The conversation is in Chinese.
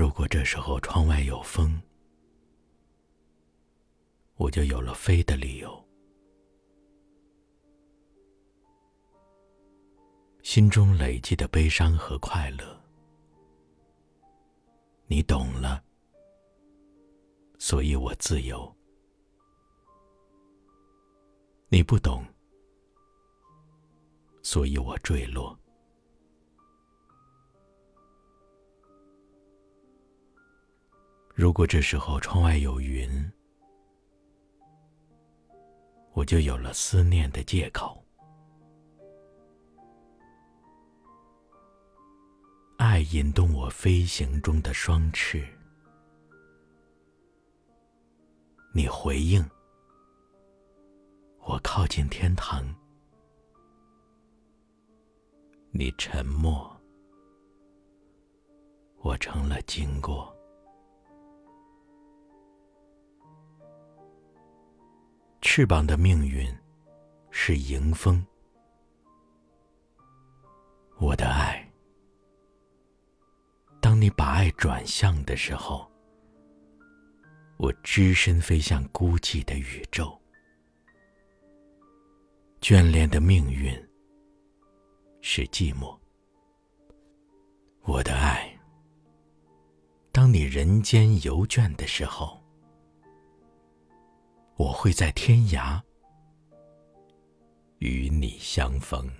如果这时候窗外有风，我就有了飞的理由。心中累积的悲伤和快乐，你懂了，所以我自由；你不懂，所以我坠落。如果这时候窗外有云，我就有了思念的借口。爱引动我飞行中的双翅，你回应，我靠近天堂；你沉默，我成了经过。翅膀的命运是迎风，我的爱。当你把爱转向的时候，我只身飞向孤寂的宇宙。眷恋的命运是寂寞，我的爱。当你人间游倦的时候，我会在天涯与你相逢。